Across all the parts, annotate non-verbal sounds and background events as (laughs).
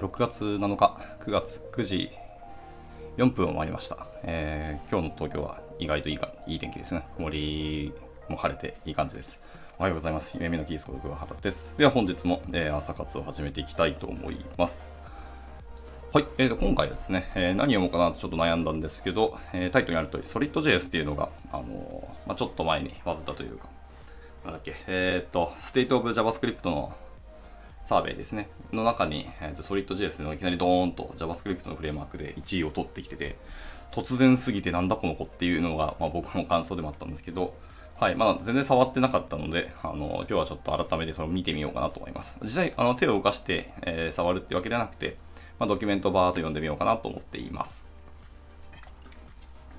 ー、6月7日、9月9時4分を回りました。えー、今日の東京は意外といいかいい天気ですね。曇りも晴れていい感じです。おはようございます。夢見のキースコード原です。では本日も、えー、朝活を始めていきたいと思います。はい、えー、と今回はですね、えー、何読もうかなとちょっと悩んだんですけど、えー、タイトルにある通り、SolidJS っていうのが、あのー、まあ、ちょっと前にバズったというか、なんだっけ、えっ、ー、と、State of JavaScript のサーベイですね、の中に、えーと、SolidJS のいきなりドーンと JavaScript のフレームワークで1位を取ってきてて、突然すぎてなんだこの子っていうのが、まあ、僕の感想でもあったんですけど、はい、まあ、全然触ってなかったので、あの、今日はちょっと改めてそれを見てみようかなと思います。実際、あの、手を動かして、えー、触るってわけではなくて、まあ、ドキュメントバーと読んでみようかなと思っています。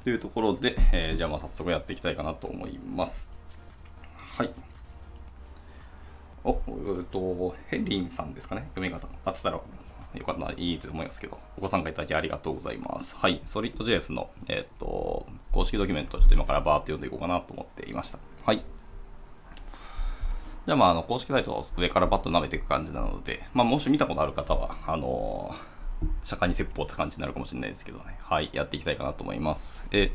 というところで、えー、じゃあまあ早速やっていきたいかなと思います。はい。お、えっと、ヘリンさんですかね？読み方。あってたらよかったらいいと思いますけど、ご参加いただきありがとうございます。はい。SolidJS の、えっと、公式ドキュメントをちょっと今からバーって読んでいこうかなと思っていました。はい。じゃあまあ、あの、公式サイトを上からバッと舐めていく感じなので、まあ、もし見たことある方は、あのー、釈迦に説法って感じになるかもしれないですけどね。はい、やっていきたいかなと思います。え、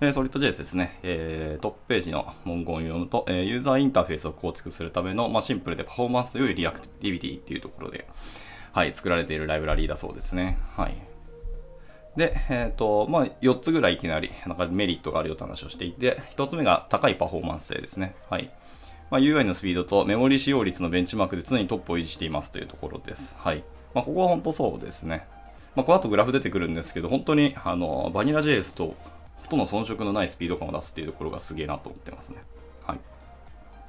えソリッド JS ですね、えー、トップページの文言を読むと、えー、ユーザーインターフェースを構築するための、まあ、シンプルでパフォーマンスといリアクティビティっていうところで、はい、作られているライブラリーだそうですね。はい。で、えっ、ー、と、まあ、4つぐらいいきなり、なんかメリットがあるよって話をしていて、1つ目が高いパフォーマンス性ですね。はい。まあ、UI のスピードとメモリ使用率のベンチマークで常にトップを維持していますというところです。はい。まあ、ここは本当そうですね。まあ、この後グラフ出てくるんですけど、本当にあのバニラ JS ととんど遜色のないスピード感を出すっていうところがすげえなと思ってますね。はい。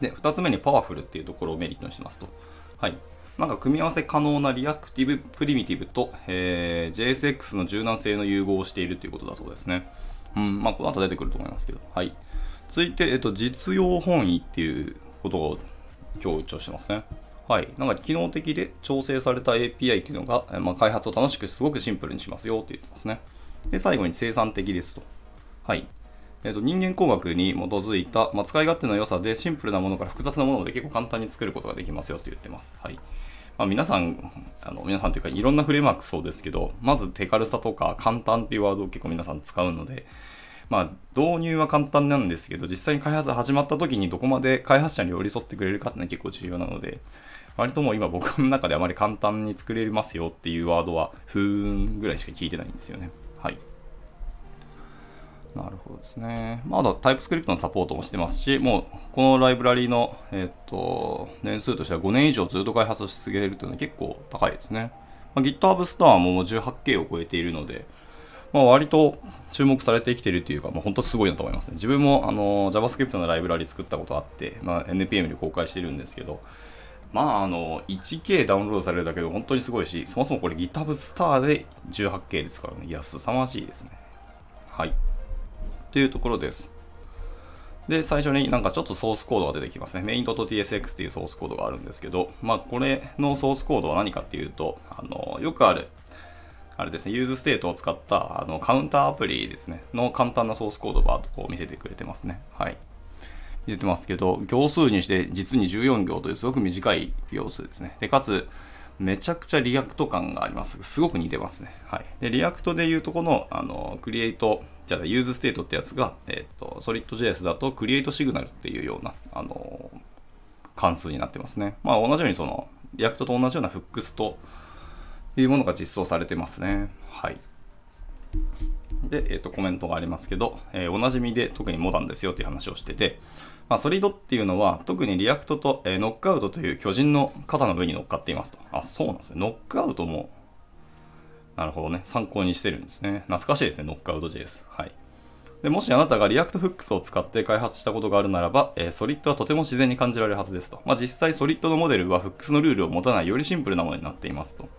で、2つ目にパワフルっていうところをメリットにしますと。はい。なんか組み合わせ可能なリアクティブプリミティブと、えー、JSX の柔軟性の融合をしているということだそうですね。うん、まあ、この後出てくると思いますけど。はい。続いて、えっと、実用本位っていうことを強調してますね。はい。なんか機能的で調整された API っていうのが、まあ、開発を楽しくすごくシンプルにしますよって言ってますね。で、最後に生産的ですと。はい。えーと、人間工学に基づいた、まあ、使い勝手の良さでシンプルなものから複雑なものまで結構簡単に作ることができますよって言ってます。はい。まあ、皆さん、あの皆さんというかいろんなフレームワークそうですけど、まず手軽さとか簡単っていうワードを結構皆さん使うので、まあ、導入は簡単なんですけど、実際に開発始まった時にどこまで開発者に寄り添ってくれるかっていうのは結構重要なので、割ともう今僕の中であまり簡単に作れますよっていうワードは、ふーんぐらいしか聞いてないんですよね。はい。なるほどですね。まだタイプスクリプトのサポートもしてますし、もうこのライブラリの、えっ、と、年数としては5年以上ずっと開発し続けれるというのは結構高いですね。まあ、GitHub スターももう 18K を超えているので、まあ、割と注目されてきているというか、まあ、本当すごいなと思いますね。自分もあの JavaScript のライブラリ作ったことあって、まあ、NPM で公開してるんですけど、まあ、あの、1K ダウンロードされるだけで本当にすごいし、そもそもこれ GitHub スターで 18K ですからね。いや、凄まじいですね。はい。というところです。で、最初になんかちょっとソースコードが出てきますね。main.tsx っていうソースコードがあるんですけど、まあ、これのソースコードは何かっていうと、あの、よくあるあれですね、 useState を使ったあのカウンターアプリですね、の簡単なソースコードをバーっとこう見せてくれてますね。はい。見せてますけど、行数にして実に14行というすごく短い行数ですね。で、かつ、めちゃくちゃ React 感があります。すごく似てますね。はい。で、 React でいうとこの、あの、 create、じゃあ、 useState ってやつが、えっ、ー、と、 Solid JS だと、 createSignal っていうような、あの、関数になってますね。まあ、同じようにその、 React と同じような Hooks と、いうものが実装されてますね。はい。で、えっ、ー、と、コメントがありますけど、えー、おなじみで特にモダンですよっていう話をしてて、まあ、 Solid っていうのは、特に React と、えー、 Knockout という巨人の肩の上に乗っかっていますと。あ、そうなんですね。 Knockout も、なるほどね。参考にしてるんですね。懐かしいですね。 Knockout JS。はい。でもしあなたが React Hooks を使って開発したことがあるならば、えー、 Solid はとても自然に感じられるはずですと。まあ、実際 Solid のモデルは Hooks のルールを持たないよりシンプルなものになっていますと。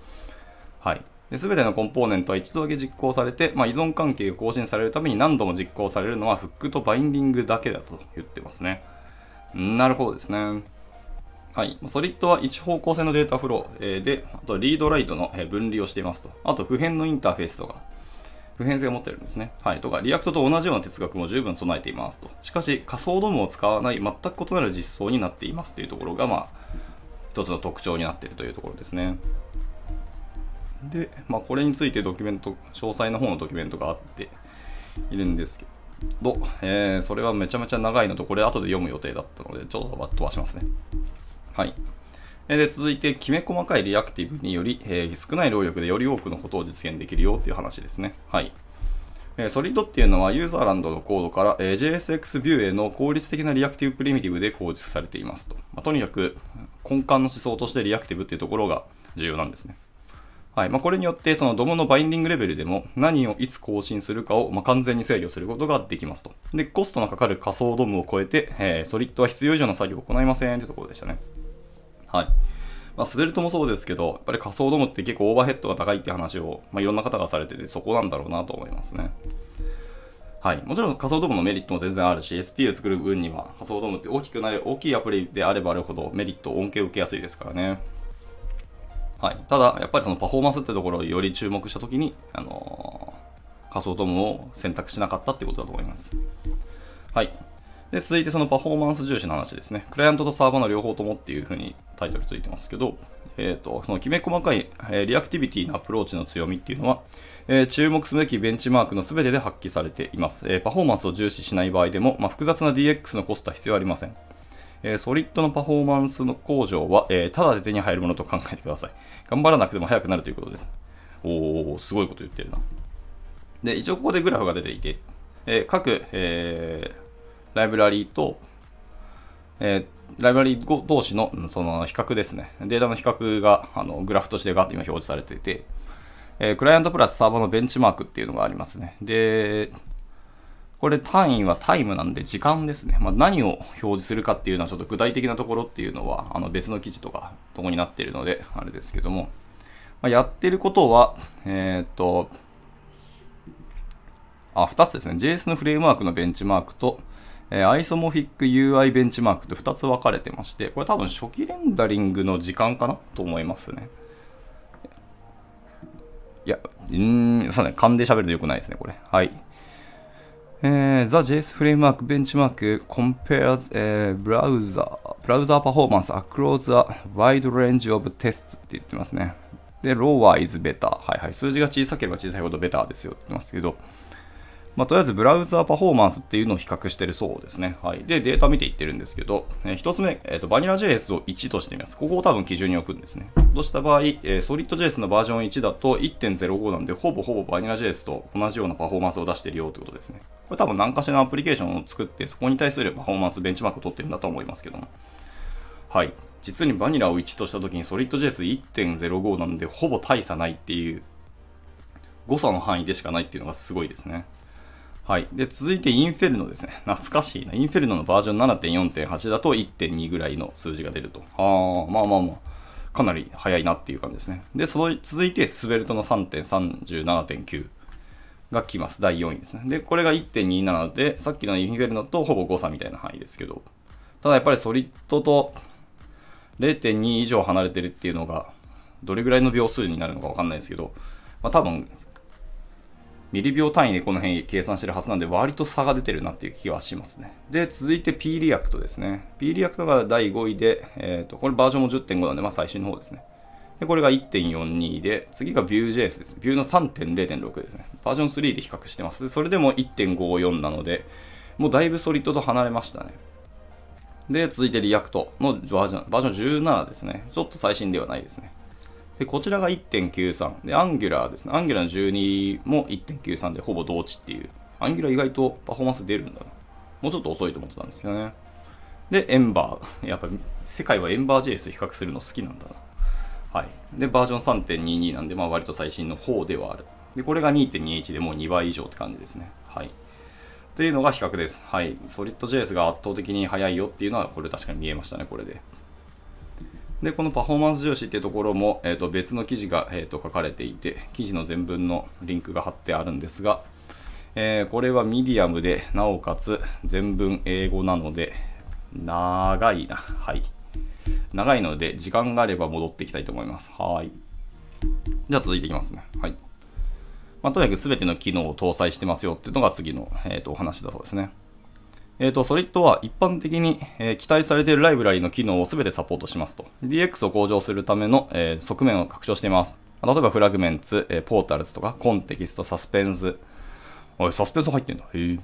はい。すべてのコンポーネントは一度だけ実行されて、まあ、依存関係が更新されるために何度も実行されるのはフックとバインディングだけだと言ってますね。なるほどですね。はい。 Solid は一方向性のデータフローで、あと read write の分離をしていますと。あと不変のインターフェースとか、不変性を持ってるんですね。はい。とか、 React と同じような哲学も十分備えていますと。しかし、仮想 DOM を使わない全く異なる実装になっていますというところが、まあ、一つの特徴になっているというところですね。で、まあ、これについてドキュメント、詳細の方のドキュメントがあっているんですけど、えー、それはめちゃめちゃ長いのと、これ後で読む予定だったので、ちょっと飛ばしますね。はい。で続いて、きめ細かいリアクティブにより、えー、少ない労力でより多くのことを実現できるよっていう話ですね。はい。え Solid っていうのは userland のコードから、え JSX ビューへの効率的な reactive primitive で構築されていますと。まあ、とにかく根幹の思想としてリアクティブっていうところが重要なんですね。はいまあ、これによってそのドムのバインディングレベルでも何をいつ更新するかをま完全に制御することができますと。で、コストのかかる仮想ドムを超えて、え、ソリッドは必要以上の作業を行いませんというところでしたね。はい。まあ、スベルトもそうですけど、やっぱり仮想ドムって結構オーバーヘッドが高いって話を、まあ、いろんな方がされてて、そこなんだろうなと思いますね。はい。もちろん仮想ドームのメリットも全然あるし、SP を作る分には仮想ドームって大きくなる、大きいアプリであればあるほどメリット、恩恵を受けやすいですからね。はい。ただ、やっぱりそのパフォーマンスってところをより注目したときに、あのー、仮想 DOM を選択しなかったってことだと思います。はい。で、続いてそのパフォーマンス重視の話ですね。クライアントとサーバーの両方ともっていうふうにタイトルついてますけど、えっ、ー、と、そのきめ細かい、えー、 reactivity のアプローチの強みっていうのは、えー、注目すべきベンチマークの全てで発揮されています。えパフォーマンスを重視しない場合でも、まあ、複雑な DX のコストは必要ありません。えソリッドのパフォーマンスの向上は、えただで手に入るものと考えてください。頑張らなくても速くなるということです。おー、すごいこと言ってるな。で、一応ここでグラフが出ていて、え各、えライブラリーと、えー、ライブラリー同士のその比較ですね。データの比較があのグラフとしてガッと今表示されていて、えー、クライアントプラスサーバーのベンチマークっていうのがありますね。で、これ単位はタイムなんで時間ですね。まあ、何を表示するかっていうのはちょっと具体的なところっていうのはあの別の記事とかとこになっているのであれですけども、まあ、やってることは、えー、っと、あ、2つですね。JS のフレームワークのベンチマークと、えー、アイソモフィック UI ベンチマークと2つ分かれてまして、これ多分初期レンダリングの時間かなと思いますね。いや、うん、そうね、勘で喋るとよくないですね、これ。はい。えー、The JS Framework Benchmark compares、えー、browser, browser performance across a wide range of tests って言ってますね。で、lower is better。はいはい。数字が小さければ小さいほどベターですよって言ってますけど、まあ、とりあえずブラウザーパフォーマンスっていうのを比較してるそうですね。はい。で、データ見ていってるんですけど、えー、1つ目、えーと、バニラ JS を1としてみます。ここを多分基準に置くんですね。とした場合、えー、SolidJS のバージョン1だと1.05なんで、ほぼほぼバニラ JS と同じようなパフォーマンスを出してるよってことですね。これ多分何かしらのアプリケーションを作って、そこに対するパフォーマンスベンチマークを取ってるんだと思いますけども。はい。実にバニラを1とした時に SolidJS1.05 なんで、ほぼ大差ないっていう誤差の範囲でしかないっていうのがすごいですね。はい。で、続いてインフェルノですね。(laughs) 懐かしいな。インフェルノのバージョン7.4.8だと1.2ぐらいの数字が出ると。ああ、まあまあまあ。かなり早いなっていう感じですね。で、その続いて Svelte の3.37.9が来ます。第4位ですね。で、これが1.27で、さっきの Inferno とほぼ誤差みたいな範囲ですけど、ただやっぱり Solid と0.2以上離れてるっていうのが、どれぐらいの秒数になるのかわかんないですけど、まあ多分ミリ秒単位でこの辺計算してるはずなんで割と差が出てるなっていう気はしますね。で、続いて Preact ですね。P リアクトが第5位で、えっ、ー、と、これバージョンも10.5なんで、まあ最新の方ですね。で、これが1.42で、次が Vue.js です。Vue の3.0.6ですね。バージョン3で比較してます。で、それでも1.54なので、もうだいぶ Solid と離れましたね。で、続いて React のバージョン、バージョン17ですね。ちょっと最新ではないですね。で、こちらが1.93。で、Angular ですね。Angular の12も1.93でほぼ同値っていう。Angular 意外とパフォーマンス出るんだな。もうちょっと遅いと思ってたんですよね。で、Ember。(laughs) やっぱ世界は EmberJS と比較するの好きなんだな。はい。で、バージョン3.22なんで、まあ割と最新の方ではある。で、これが2.21でもう2倍以上って感じですね。はい。というのが比較です。はい。SolidJS が圧倒的に速いよっていうのは、これ確かに見えましたね、これで。で、このパフォーマンス重視っていうところも、えー、と別の記事が、えー、と書かれていて、記事の全文のリンクが貼ってあるんですが、えー、これはミディアムで、なおかつ全文英語なので、長いな。はい。長いので、時間があれば戻っていきたいと思います。はい。じゃあ続いていきますね。はい。まあ、とにかく全ての機能を搭載してますよっていうのが次の、えー、とお話だそうですね。えっ、ー、と、ソリッドは一般的に、えー、期待されているライブラリの機能を全てサポートしますと。DX を向上するための、えー、側面を拡張しています。例えば fragments、え portals とか、 context、 suspense。おい、サスペンス入ってんだ。へえ。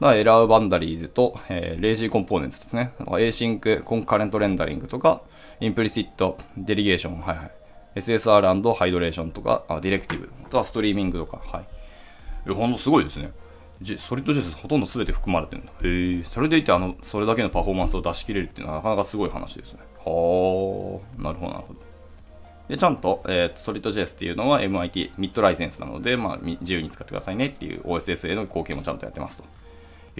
だ error boundaries と、え、 lazy components ですね。 async、 concurrent rendering とか、 implicit、 delegation、はいはい。SSR& ハイドレーションとか、あ directive、あとはストリーミングとか、はい。え、ほんとすごいですね。 SolidJS ほとんど全て含まれてるんだ。へえ。それでいて、あの、それだけのパフォーマンスを出し切れるっていうのはなかなかすごい話ですね。はあ、なるほど、なるほど。で、ちゃんと、えー、ソリッド JS っていうのは MIT ミッドライセンスなので、まあ、自由に使ってくださいねっていう OSS への貢献もちゃんとやってますと。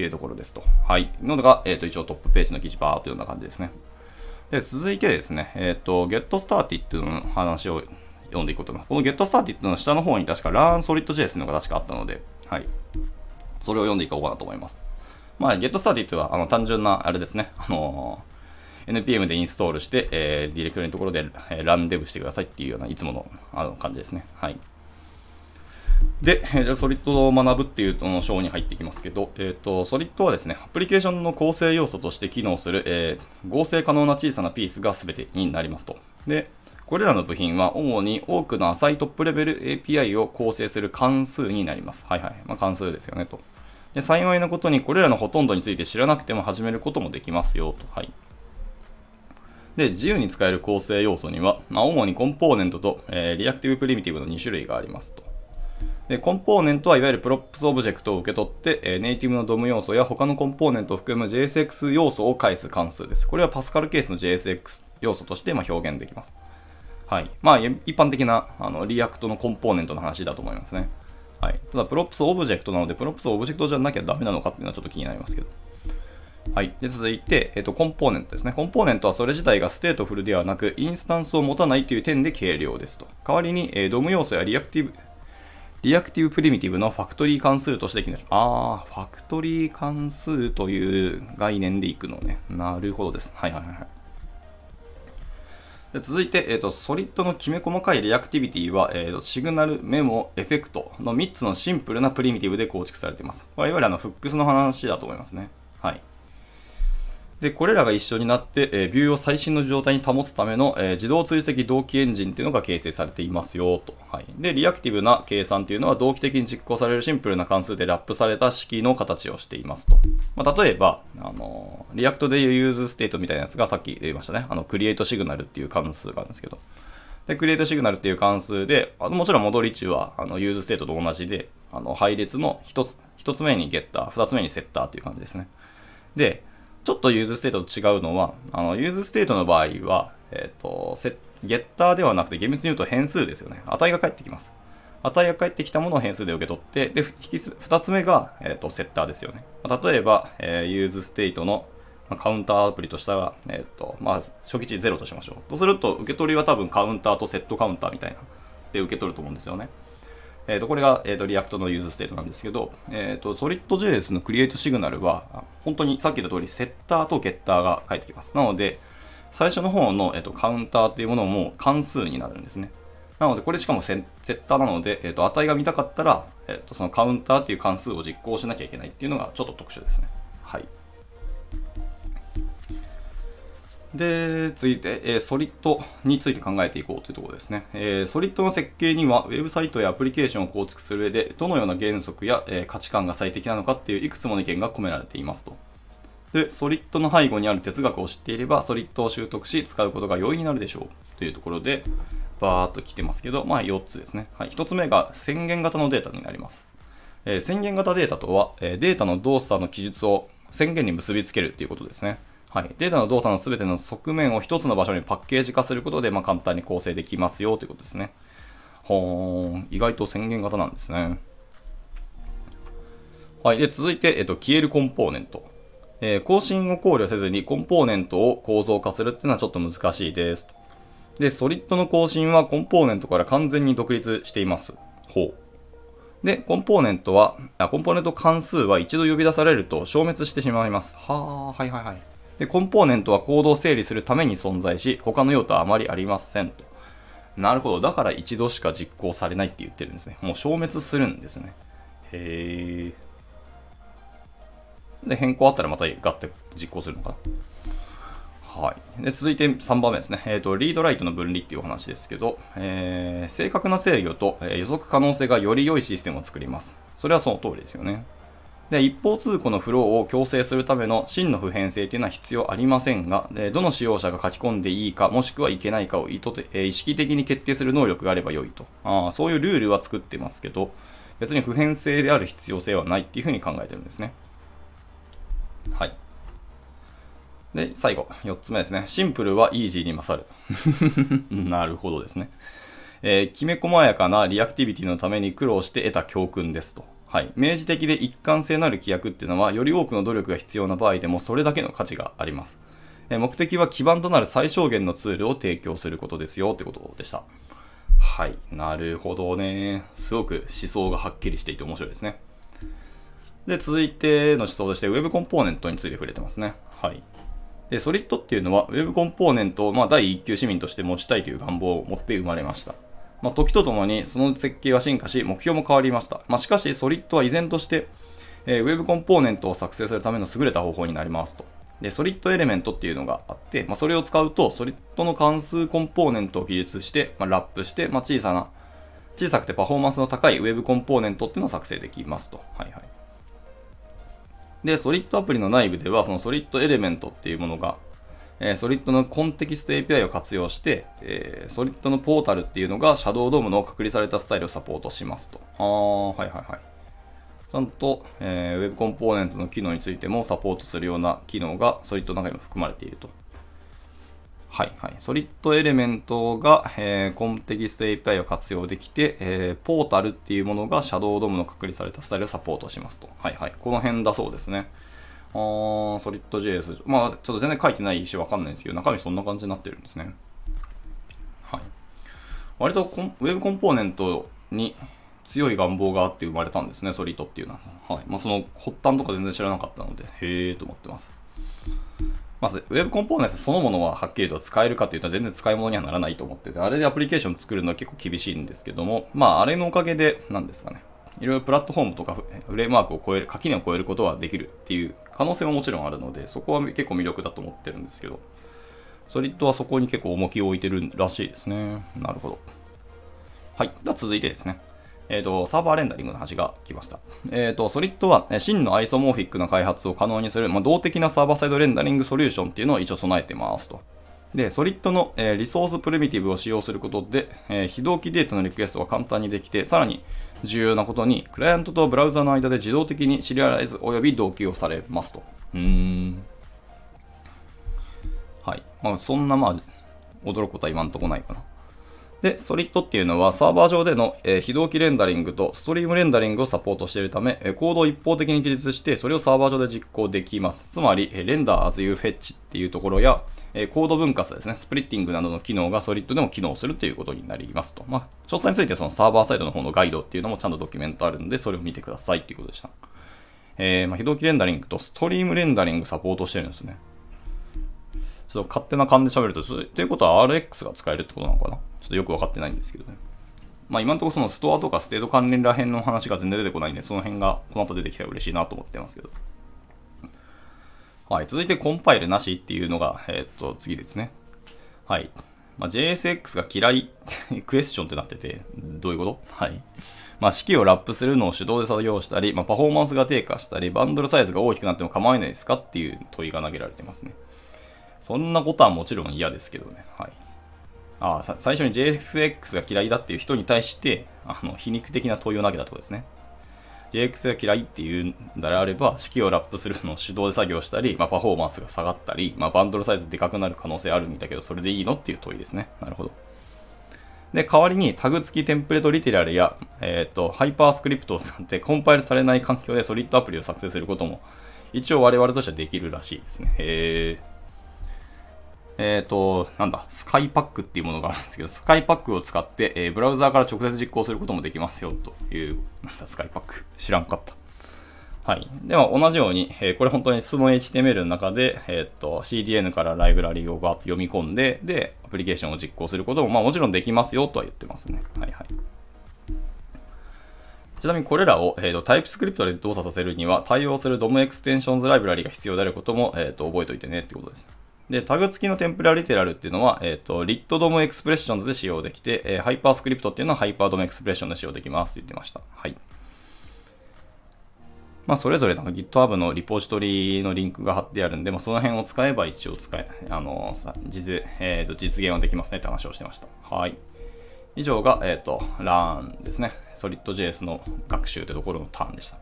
いうところですと。はい。のが、えっ、ー、と、一応トップページの記事バーというような感じですね。で、続いてですね、えっ、ー、と、Get Started の話を読んでいこうと思います。この Get Started の下の方に確か Learn Solid.js のが確かあったので、はい。それを読んでいこうかなと思います。まあ、Get Started は、あの、単純な、あれですね、あのー、NPM でインストールして、えー、ディレクトリのところで、えー、ランデブしてくださいっていうようないつものあの感じですね。はい。で、ソリッドを学ぶっていうの章に入っていきますけど、えっ、ー、と、ソリッドはですね、アプリケーションの構成要素として機能する、えー、合成可能な小さなピースが全てになりますと。で、これらの部品は主に多くの浅いトップレベル API を構成する関数になります。はいはい。まあ、関数ですよねと。で、幸いなことにこれらのほとんどについて知らなくても始めることもできますよと。はい。で、自由に使える構成要素には、まあ、主にコンポーネントと、えー、 reactive primitive の2種類がありますと。で、コンポーネントはいわゆる props オブジェクトを受け取って、えー、ネイティブの DOM 要素や他のコンポーネントを含む JSX 要素を返す関数です。これは Pascal case の JSX 要素としてま表現できます。はい。まあ、一般的なあの React のコンポーネントの話だと思いますね。はい。ただ、 props オブジェクトなので、 props オブジェクトじゃなきゃダメなのかっていうのはちょっと気になりますけど。はい。で、続いて、えっ、と、コンポーネントですね。コンポーネントはそれ自体が stateful ではなく、インスタンスを持たないという点で軽量ですと。代わりに、えー、DOM 要素や reactive、reactive primitive の factory 関数として機能します。あー、 factory 関数という概念でいくのね。なるほどです。はいはいはい。で続いて、えーと、 Solid のきめ細かい reactivity は、えーと、 signal、memo、effect の3つのシンプルな primitive で構築されています。これいわゆるあの hooks の話だと思いますね。はい。で、これらが一緒になって、えー、 view を最新の状態に保つための、えー、自動追跡同期エンジンっていうのが形成されていますよ、と。はい。で、 reactive な計算っていうのは同期的に実行されるシンプルな関数で wrap された式の形をしていますと。まあ、例えば、あのー、 React でいう useState みたいなやつがさっき言いましたね。あの、 createSignal っていう関数があるんですけど。で、 createSignal っていう関数で、あのもちろん戻り値は、あの、 useState と同じで、あの、配列の一つ、一つ目に getter、二つ目に setter っていう感じですね。で、ちょっと useState と違うのは、あの、 useState の場合は、えっ、ー、と、 getter ではなくて厳密に言うと変数ですよね。値が返ってきます。値が返ってきたものを変数で受け取って、で、二つ目が、えっ、ー、と、 setter ですよね。例えば、えー、 useState のカウンターアプリとしたら、えっ、ー、と、まあ、初期値0としましょう。とすると、受け取りは多分 counter と setCounter みたいな、で受け取ると思うんですよね。えー、とこれが、えー、と React の useState なんですけど、えー、と SolidJS の createSignal は、本当にさっき言った通り、 setter と getter が返ってきます。なので、最初の方の、えー、とカウンターっていうものも関数になるんですね。なので、これしかもセッターなので、えー、と値が見たかったら、えー、とそのカウンターっていう関数を実行しなきゃいけないっていうのがちょっと特殊ですね。はい。で、続いて、えー、ソリッドについて考えていこうというところですね。えー、ソリッドの設計には、ウェブサイトやアプリケーションを構築する上で、どのような原則や、えー、価値観が最適なのかっていういくつもの意見が込められていますと。で、ソリッドの背後にある哲学を知っていれば、ソリッドを習得し、使うことが容易になるでしょう。というところで、バーっと来てますけど、まあ4つですね。はい。1つ目が宣言型のデータになります。え、宣言型データとは、えデータの動作の記述を宣言に結びつけるということですね。はい、データの動作のすべての側面を一つの場所にパッケージ化することで、まあ、簡単に構成できますよということですね。ほーん、意外と宣言型なんですね。はい、で続いて、えっと、消えるコンポーネント。えー、更新を考慮せずにコンポーネントを構造化するっていうのはちょっと難しいです。で、ソリッドの更新はコンポーネントから完全に独立しています。ほう。で、コンポーネントは、あコンポーネント関数は一度呼び出されると消滅してしまいます。はあ、はいはいはい。で、コンポーネントはコードを整理するために存在し、他の用途はあまりありませんと。なるほど。だから一度しか実行されないって言ってるんですね。もう消滅するんですね。へえ。で、変更あったらまたガッて実行するのかな。はい、で続いて3番目ですね、えーと、リードライトの分離っていうお話ですけど、えー、正確な制御と、え、予測可能性がより良いシステムを作ります。それはその通りですよね。で一方通行のフローを強制するための真の普遍性というのは必要ありませんが、でどの使用者が書き込んでいいか、もしくはいけないかを意図て、意識的に決定する能力があれば良いとあ。そういうルールは作ってますけど、別に普遍性である必要性はないっていうふうに考えてるんですね。はい。で、最後、4つ目ですね。シンプルはイージーに勝る。(laughs) なるほどですね。えー、きめ細やかなリアクティビティのために苦労して得た教訓ですと。はい。明示的で一貫性のある規約っていうのは、より多くの努力が必要な場合でもそれだけの価値があります。えー、目的は基盤となる最小限のツールを提供することですよってことでした。はい。なるほどね。すごく思想がはっきりしていて面白いですね。で、続いての思想として Web コンポーネントについて触れてますね。はい。で、ソリッドっていうのは Web コンポーネントを、まあ、第一級市民として持ちたいという願望を持って生まれました。まあ、時とともにその設計は進化し、目標も変わりました。まあ、しかし、ソリッドは依然として、えー、Web コンポーネントを作成するための優れた方法になりますと。で、ソリッドエレメントっていうのがあって、まあ、それを使うと、ソリッドの関数コンポーネントを記述して、まあ、ラップして、まあ、小さな、小さくてパフォーマンスの高い Web コンポーネントっていうのを作成できますと。はいはい。で、ソリッドアプリの内部では、そのソリッドエレメントっていうものがえー、ソリッドのコンテキスト API を活用して、えー、ソリッドのポータルっていうのがシャドウドームの隔離されたスタイルをサポートしますと。ああ、はいはいはい。ちゃんと、えー、Web コンポーネントの機能についてもサポートするような機能がソリッドの中にも含まれていると。はいはい。ソリッドエレメントが、えー、コンテキスト API を活用できて、えー、ポータルっていうものがシャドウドームの隔離されたスタイルをサポートしますと。はいはい。この辺だそうですね。あー、ソリッド JS。まあ、ちょっと全然書いてないしわかんないんですけど、中身そんな感じになってるんですね。はい。割とコンウェブコンポーネントに強い願望があって生まれたんですね、ソリッドっていうのは。はい。まあ、その発端とか全然知らなかったので、へーと思ってます。まず、ウェブコンポーネントそのものははっきりと使えるかっていうと全然使い物にはならないと思ってて、あれでアプリケーション作るのは結構厳しいんですけども、まあ、あれのおかげで、なんですかね。いろいろプラットフォームとかフレームワークを超える、垣根を超えることはできるっていう可能性ももちろんあるので、そこは結構魅力だと思ってるんですけど、ソリッドはそこに結構重きを置いてるらしいですね。なるほど。はい。では続いてですね。えっ、ー、と、サーバーレンダリングの話が来ました。えっ、ー、と、ソリッドは真のアイソモーフィックな開発を可能にする、まあ、動的なサーバーサイドレンダリングソリューションっていうのを一応備えてますと。で、 Solid の、えー、 resource primitive を使用することで、え非同期データのリクエストが簡単にできて、さらに重要なことに、クライアントとブラウザの間で自動的にシリアライズ及び同期をされますと。うん。はい。まあ、そんな、まあ、驚くことは今んとこないかな。で、 Solid っていうのはサーバー上での、えー、非同期レンダリングとストリームレンダリングをサポートしているため、えー、コードを一方的に記述して、それをサーバー上で実行できます。つまり、えー、 render as you fetch っていうところや、えコード分割ですね、 splitting などの機能が Solid でも機能するということになりますと。まあ、詳細についてそのサーバーサイドの方のガイドっていうのもちゃんとドキュメントあるんで、それを見てくださいっていうことでした。えー、まあ、非同期レンダリングとストリームレンダリングサポートしてるんですね。そう勝手な勘で喋ると、ということは RX が使えるってことなのかな？ちょっとよくわかってないんですけどね。まあ今のところそのストアとかステート関連ら辺の話が全然出てこないんで、その辺がこの後出てきたら嬉しいなと思ってますけど。はい。続いてコンパイルなしっていうのが、えー、っと、次ですね。はい。まあ、JSX が嫌い (laughs) クエスチョンってなってて、どういうこと？はい。まあ、式をラップするのを手動で作業したり、まあ、パフォーマンスが低下したり、バンドルサイズが大きくなっても構わないですかっていう問いが投げられてますね。そんなことはもちろん嫌ですけどね。はい。ああ、最初に JSX が嫌いだっていう人に対して、あの、皮肉的な問いを投げたとこですね。JX が嫌いっていうんであれば、式をラップするのを手動で作業したり、まあ、パフォーマンスが下がったり、まあ、バンドルサイズでかくなる可能性あるんだけど、それでいいの？っていう問いですね。なるほど。で、代わりにタグ付きテンプレートリテラルや、えっ、ー、と、ハイパースクリプトを使ってコンパイルされない環境でソリッドアプリを作成することも、一応我々としてはできるらしいですね。へー。えっ、ー、と、なんだ、スカイパックっていうものがあるんですけど、スカイパックを使って、えー、ブラウザーから直接実行することもできますよ、という、なんだ、スカイパック。知らんかった。はい。では、同じように、えー、これ本当に素の HTML の中で、えっ、と、CDN からライブラリをバーッと読み込んで、で、アプリケーションを実行することも、まあもちろんできますよ、とは言ってますね。はいはい。ちなみにこれらを、えーと、 TypeScript で動作させるには対応する DOM エクステンションズライブラリが必要であることも、えーと、覚えておいてねってことです。で、タグ付きの template literal っていうのは、えっ、ー、と、 Lit DOM Expressions で使用できて、えー、 HyperScript っていうのは Hyper DOM Expression で使用できますって言ってました。はい。まあ、それぞれなんか GitHub のリポジトリのリンクが貼ってあるんで、まあ、その辺を使えば一応使え、あの、さ実、えー、と実現はできますねって話をしてました。はい。以上が、えっ、と、LAN ですね。SolidJS の学習というところのターンでした。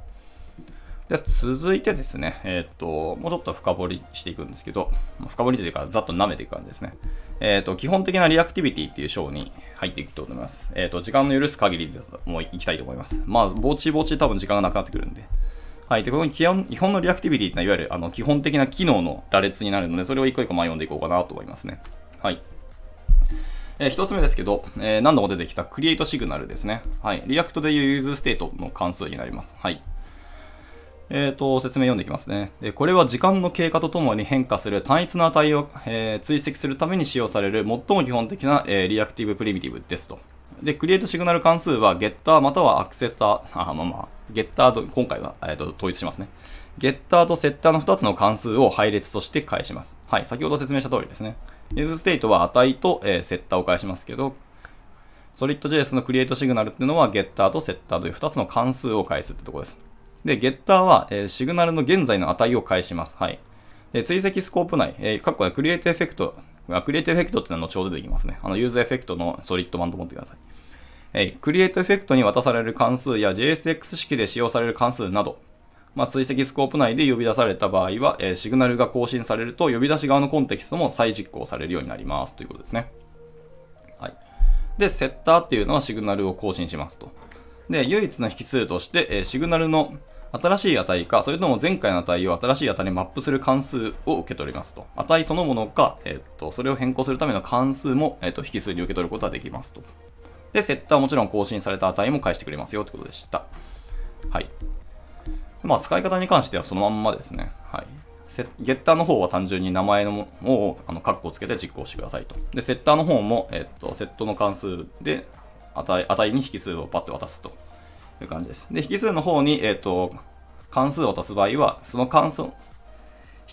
で続いてですね、えっ、ー、と、もうちょっと深掘りしていくんですけど、深掘りというか、ざっと舐めていく感じですね。えっ、ー、と、基本的なリアクティビティっていう章に入っていくと思います。えっ、と、時間の許す限りでもう行きたいと思います。まあ、ぼちぼち多分時間がなくなってくるんで。はい。で、この基本基本の reactivity ってのは、いわゆるあの基本的な機能の羅列になるので、それを一個一個ま読んでいこうかなと思いますね。はい。えー、一つ目ですけど、えー、何度も出てきた createSignal ですね。はい。 React でいう useState の関数になります。はい。えーと、説明読んでいきますねで。これは時間の経過とともに変化する単一の値を、えー、追跡するために使用される最も基本的な、えー、 reactive primitive ですと。で、 createSignal 関数は getter または accessor、(laughs) あ、まあまあ、 getter と、今回は、えーと、統一しますね。ゲッターとセッターの2つの関数を配列として返します。はい、先ほど説明した通りですね。is ステートは値と、えー、セッターを返しますけど、SolidJS の createSignal っていうのはゲッターとセッターという2つの関数を返すってとこです。で、ゲッターは、えー、シグナルの現在の値を返します。はい。で、追跡スコープ内、えー、かっこ createEffect、createEffect っていうのは後ほど出てきますね。あの、 useEffect の Solid 版と思ってください。えー、 createEffect に渡される関数や JSX 式で使用される関数など、まあ、追跡スコープ内で呼び出された場合は、えー、シグナルが更新されると呼び出し側のコンテキストも再実行されるようになりますということですね。はい。で、セッターっていうのはシグナルを更新しますと。で、唯一の引数として、えー、シグナルの新しい値か、それとも前回の値を新しい値にマップする関数を受け取りますと。値そのものか、えっ、と、それを変更するための関数も、えっ、と、引数に受け取ることができますと。で、セッターはもちろん更新された値も返してくれますよってことでした。はい。まあ、使い方に関してはそのまんまですね。はい。ゲッターの方は単純に名前のを、あの、カッコをつけて実行してくださいと。で、セッターの方も、えっと、セットの関数で値、値に引数をパッと渡すとという感じです。で、引数の方に、えっと、関数を渡す場合は、その関数、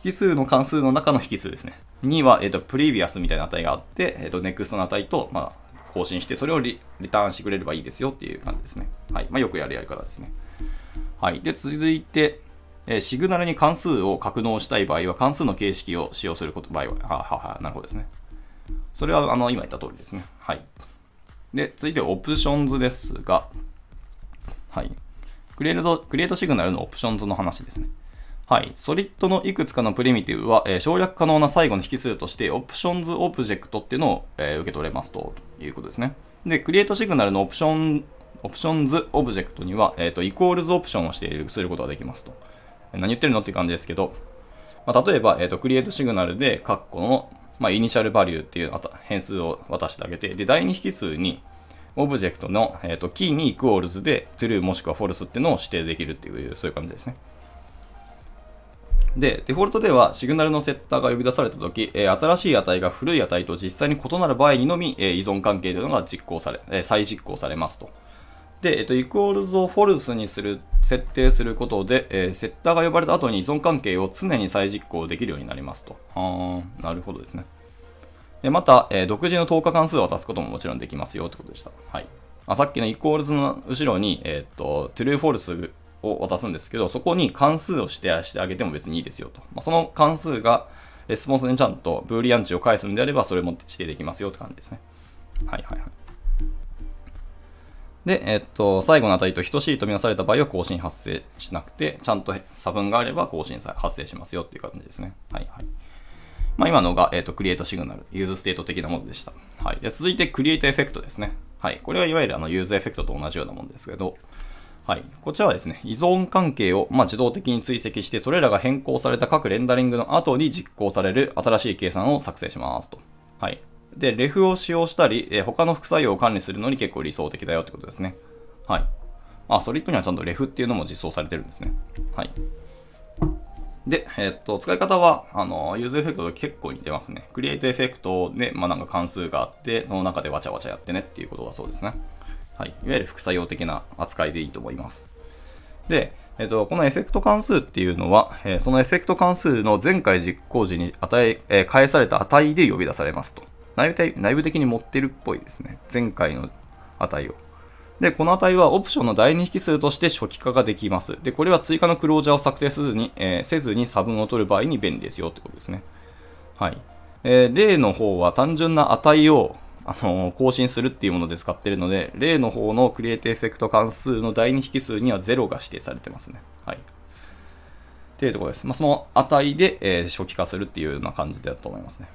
引数の関数の中の引数ですね。には、えっと、プリビアスみたいな値があって、えっと、ネクストの値と、まあ、更新して、それをリターンしてくれればいいですよっていう感じですね。はい。まあ、よくやるやり方ですね。はい。で、続いて、え、シグナルに関数を格納したい場合は、関数の形式を使用すること場合は、はははなるほどですね。それは、あの、今言った通りですね。はい。で、続いて、 options ですが、はい。 create、createSignal の options の話ですね。はい。 Solid のいくつかのプリミティブは、えー、省略可能な最後の引数として、 options オブジェクトっていうのを、えー、受け取れますということですね。で、 createSignal のオプション、 options オブジェクトには、えっ、ー、と、 equals オプションをしている、することができますと。何言ってるのっていう感じですけど、まあ、例えば、えっ、と、 createSignal で、カッコの、まあ、 initialValue っていう変数を渡してあげて、で、第2引数に、オブジェクトの、えっ、と、キーに equals で、true もしくは false っていうのを指定できるっていう、そういう感じですね。で、デフォルトではシグナルのセッターが呼び出されたとき、え、新しい値が古い値と実際に異なる場合にのみ、え、依存関係というのが実行され、え、再実行されますと。で、えっ、と、 equals を false にする、設定することで、え、セッターが呼ばれた後に依存関係を常に再実行できるようになりますと。あー、なるほどですね。で、また、えー、独自の等価関数を渡すことももちろんできますよってことでした。はい。あさっきの equals の後ろに、えっ、と、true false を渡すんですけど、そこに関数を指定してあげても別にいいですよと。まあ、その関数がレスポンスにちゃんと boolean 値を返すんであれば、それも指定できますよって感じですね。はいはいはい。で、えっと、最後の値と等しいとみなされた場合は更新発生しなくて、ちゃんと差分があれば更新発生しますよっていう感じですね。はいはい。まあ今のが、えっと、 createSignal、useState 的なものでした。はい。で続いて、 createEffect ですね。はい。これはいわゆるあの、 useEffect と同じようなものですけど、はい。こちらはですね、依存関係を、まあ、自動的に追跡して、それらが変更された各レンダリングの後に実行される新しい計算を作成しますと。はい。で、 ref を使用したり、え他の副作用を管理するのに結構理想的だよってことですね。はい。あ、 Solid にはちゃんと ref っていうのも実装されてるんですね。はい。で、え、っと、使い方は、あの、 useEffect と結構似てますね。 createEffect で、まあ、なんか関数があって、その中でわちゃわちゃやってねっていうことだそうですね。はい。いわゆる副作用的な扱いでいいと思います。で、えっと、このエフェクト関数っていうのは、えー、そのエフェクト関数の前回実行時に値、えー、返された値で呼び出されますと。内部内部的に持ってるっぽいですね。前回の値を。で、この値はオプションの第2引数として初期化ができます。で、これは追加のクロージャーを作成せずに、えー、せずに差分を取る場合に便利ですよってことですね。はい。えー、例の方は単純な値をあの更新するっていうもので使ってるので、例の方のクリエイティエフェクト関数の第2引数には0が指定されてますね。はい。っていうところです。まあ、その値で、えー、初期化するっていうような感じだと思いますね。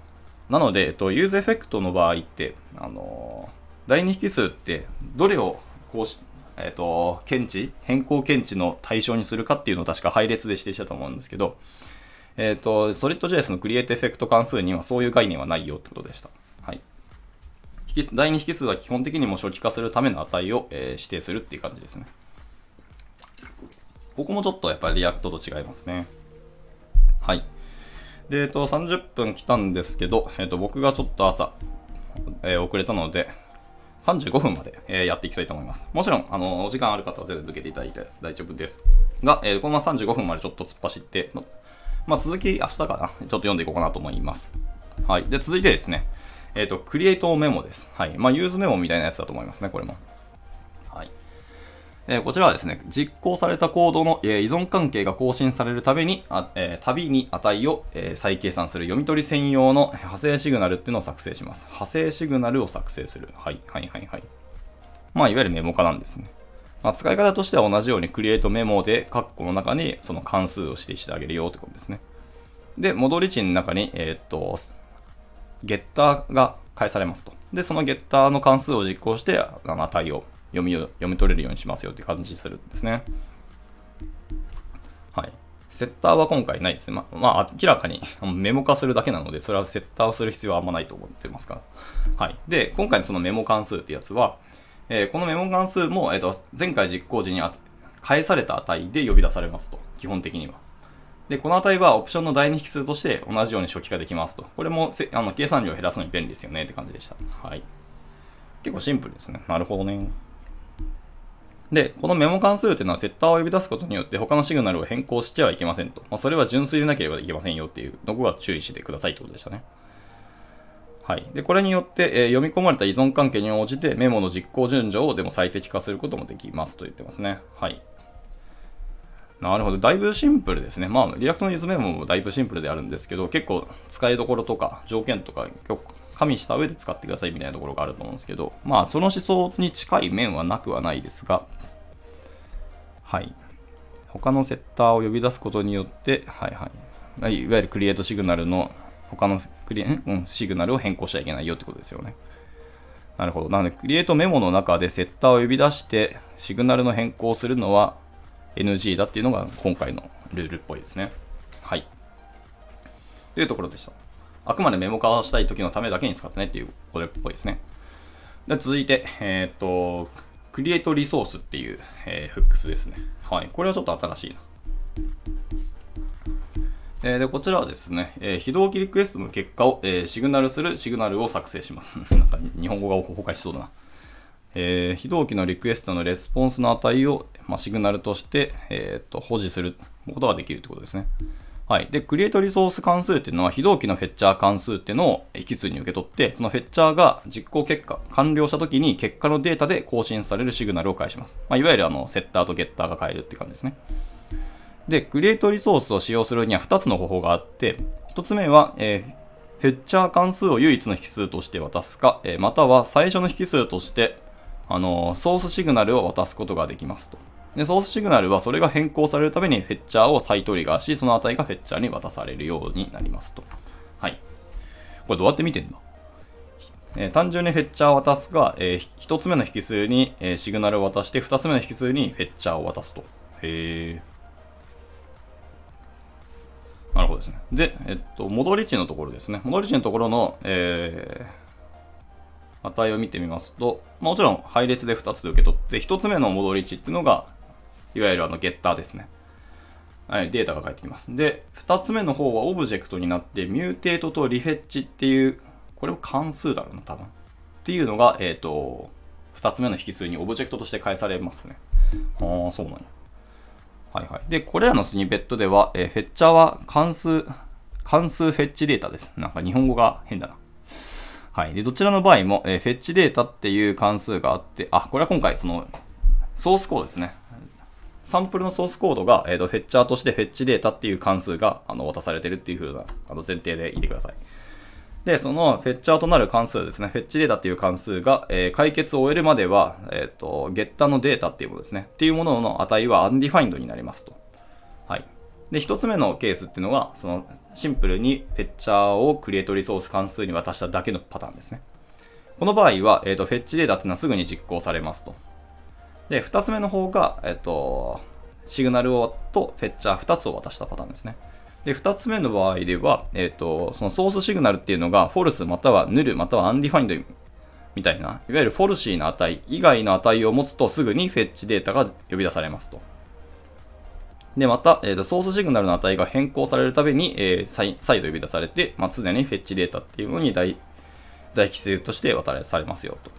なので、えっと、 useEffect の場合って、あのー、第2引数ってどれをこうし、えっと、検知、変更検知の対象にするかっていうのを確か配列で指定したと思うんですけど、えっと、SolidJS の createEffect 関数にはそういう概念はないよってことでした。はい第2引数は基本的にも初期化するための値を、えー、指定するっていう感じですね。ここもちょっとやっぱり React と違いますね。はい。で、えっと、30分来たんですけど、えっと、僕がちょっと朝、えー、遅れたので、35分まで、え、やっていきたいと思います。もちろん、あの、お時間ある方は全部抜けていただいて大丈夫です。が、えー、このまま35分までちょっと突っ走って、まあ、続き明日かな、ちょっと読んでいこうかなと思います。はい。で、続いてですね、えっ、ー、と、クリエイトメモです。はい。まあ、ユーズメモみたいなやつだと思いますね、これも。え、こちらはですね、実行されたコードの、え、依存関係が更新されるたびに、あえー、に値を、え、再計算する読み取り専用の派生シグナルっていうのを作成します。派生シグナルを作成する。はい、はい、はい、はい。まあ、いわゆるメモ化なんですね。まあ、使い方としては同じようにクリエイトメモで、カッコの中にその関数を指定してあげるよってことですね。で、戻り値の中に、えー、っと、ゲッターが返されますと。で、そのゲッターの関数を実行して、あの値を読み読み取れるようにしますよって感じするんですね。はい。セッターは今回ないですね。ま、まあ、明らかに (laughs) メモ化するだけなので、それはセッターをする必要はあんまないと思ってますが。はい。で、今回のそのメモ関数ってやつは、えー、このメモ関数も、えっ、ー、と、前回実行時に返された値で呼び出されますと。基本的には。で、この値はオプションの第2引数として同じように初期化できますと。これもあの計算量を減らすのに便利ですよねって感じでした。はい。結構シンプルですね。なるほどね。で、このメモ関数っていうのはセッターを呼び出すことによって他のシグナルを変更してはいけませんと。まあ、それは純粋でなければいけませんよっていうのが注意してくださいってことでしたね。はい。で、これによって、えー、読み込まれた依存関係に応じてメモの実行順序をでも最適化することもできますと言ってますね。はい。なるほど。だいぶシンプルですね。まあ、 React の useMemo もだいぶシンプルであるんですけど、結構使いどころとか条件とか加味した上で使ってくださいみたいなところがあると思うんですけど、まあ、その思想に近い面はなくはないですが、はい。他のセッターを呼び出すことによって、はいはい。いわゆるクリエイトシグナルの他のクリエ、うん、シグナルを変更しちゃいけないよってことですよね。なるほど。なので、クリエイトメモの中でセッターを呼び出して、シグナルの変更をするのは、NG だっていうのが今回のルールっぽいですね。はい。というところでした。あくまでメモ化したい時のためだけに使ってねっていうこれっぽいですね。で続いて、えっ、と、クリエイトリソースっていう、えー、フックスですね。はい。これはちょっと新しいな。えー、で、こちらはですね、えー、非同期リクエストの結果を、えー、シグナルするシグナルを作成します。(laughs) なんか日本語が崩壊しそうだな。え、非同期のリクエストのレスポンスの値を、まあ、シグナルとして、えーと、保持することができるということですね。はい。で、クリエイトリソース関数っていうのは、非同期のフェッチャー関数っていうのを引数に受け取って、そのフェッチャーが実行結果、完了した時に結果のデータで更新されるシグナルを返します。まあ、いわゆるあの、セッターとゲッターが変えるって感じですね。で、クリエイトリソースを使用するには2つの方法があって、1つ目は、えー、フェッチャー関数を唯一の引数として渡すか、えまたは最初の引数としてあの、ソースシグナルを渡すことができますと。で、ソースシグナルはそれが変更されるためにフェッチャーを再トリガーし、その値がフェッチャーに渡されるようになりますと。はい。これどうやって見てんだえー、単純にフェッチャーを渡すが、えー、1つ目の引数に、えー、シグナルを渡して、2つ目の引数にフェッチャーを渡すと。へー。なるほどですね。で、えっと、戻り値のところですね。戻り値のところの、えー、値を見てみますと、もちろん配列で2つで受け取って、1つ目の戻り値っていうのが、いわゆるあのゲッターですね。はい、データが返ってきます。で、2つ目の方はオブジェクトになって、 mutate と refetch っていう、これも関数だろうな、多分。っていうのが、えっ、ー、と、2つ目の引数にオブジェクトとして返されますね。ああ、そうなん。はいはい。で、これらのスニペットでは、えー、フェッチャーは関数、関数フェッチデータです。なんか日本語が変だな。はい。で、どちらの場合も、えー、フェッチデータっていう関数があって、あ、これは今回その、ソースコードですね。サンプルのソースコードが、えーと、フェッチャーとしてフェッチデータっていう関数があの渡されてるっていう風なあの前提でいてください。で、その fetcher となる関数ですね、 fetchData っていう関数が、えー、解決を終えるまでは、えっ、ー、と、ゲッターのデータっていうものですね。っていうものの値は undefined になりますと。はい。で、一つ目のケースっていうのは、その、シンプルに fetcher を createResource 関数に渡しただけのパターンですね。この場合は、えっ、ー、と、 fetchData っていうのはすぐに実行されますと。で、二つ目の方が、えっ、と、シグナルをと fetcher 2つを渡したパターンですね。で、二つ目の場合では、えっ、と、そのソースシグナルっていうのが、 false または null または undefined みたいな、いわゆる falsy な値以外の値を持つとすぐに fetchData が呼び出されますと。で、また、えーと、ソースシグナルの値が変更されるたびに、えー、再度呼び出されて、まあ、常に fetchData っていうのに第一引数として渡されますよと。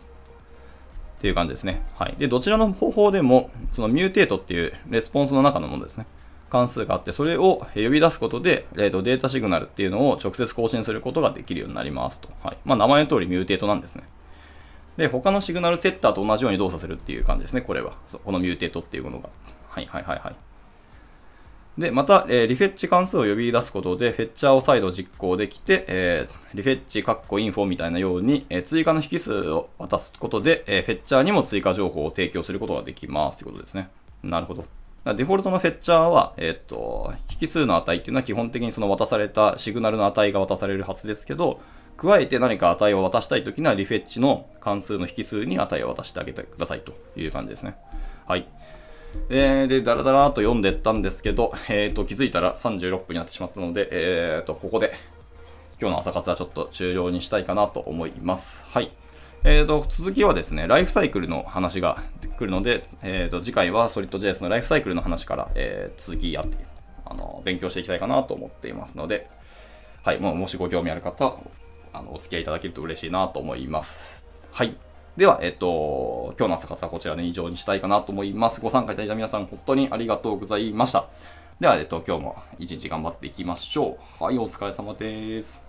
っていう感じですね。はい。で、どちらの方法でも、その mutate っていうレスポンスの中のものですね。関数があって、それを呼び出すことで、えー、とデータシグナルっていうのを直接更新することができるようになりますと。はい。まあ、名前の通り mutate なんですね。で、他のシグナルセッターと同じように動作するっていう感じですね、これは。この mutate っていうものが。はいはいはいはい。で、また、えー、 refetch 関数を呼び出すことで、 fetcher を再度実行できて、えー、 refetch、カッコ info みたいなように、えー、追加の引数を渡すことで、え fetcher にも追加情報を提供することができますということですね。なるほど。デフォルトのフェッチャーは、えっ、と、引数の値っていうのは基本的にその渡されたシグナルの値が渡されるはずですけど、加えて何か値を渡したいときにはリフェッチの関数の引数に値を渡してあげてくださいという感じですね。はい。えー、で、だらだらと読んでったんですけど、え、ー、と、気づいたら36分になってしまったので、え、ー、と、ここで今日の朝活はちょっと終了にしたいかなと思います。はい。え、ー、と、続きはですね、ライフサイクルの話が来るので、え、ー、と、次回は SolidJS のライフサイクルの話から、えー、続きやって、あの、勉強していきたいかなと思っていますので、はい、もうもしご興味ある方、あの、お付き合いいただけると嬉しいなと思います。はい。では、えっと、今日の朝活はこちらで以上にしたいかなと思います。ご参加いただいた皆さん、本当にありがとうございました。では、えっと、今日も一日頑張っていきましょう。はい、お疲れ様です。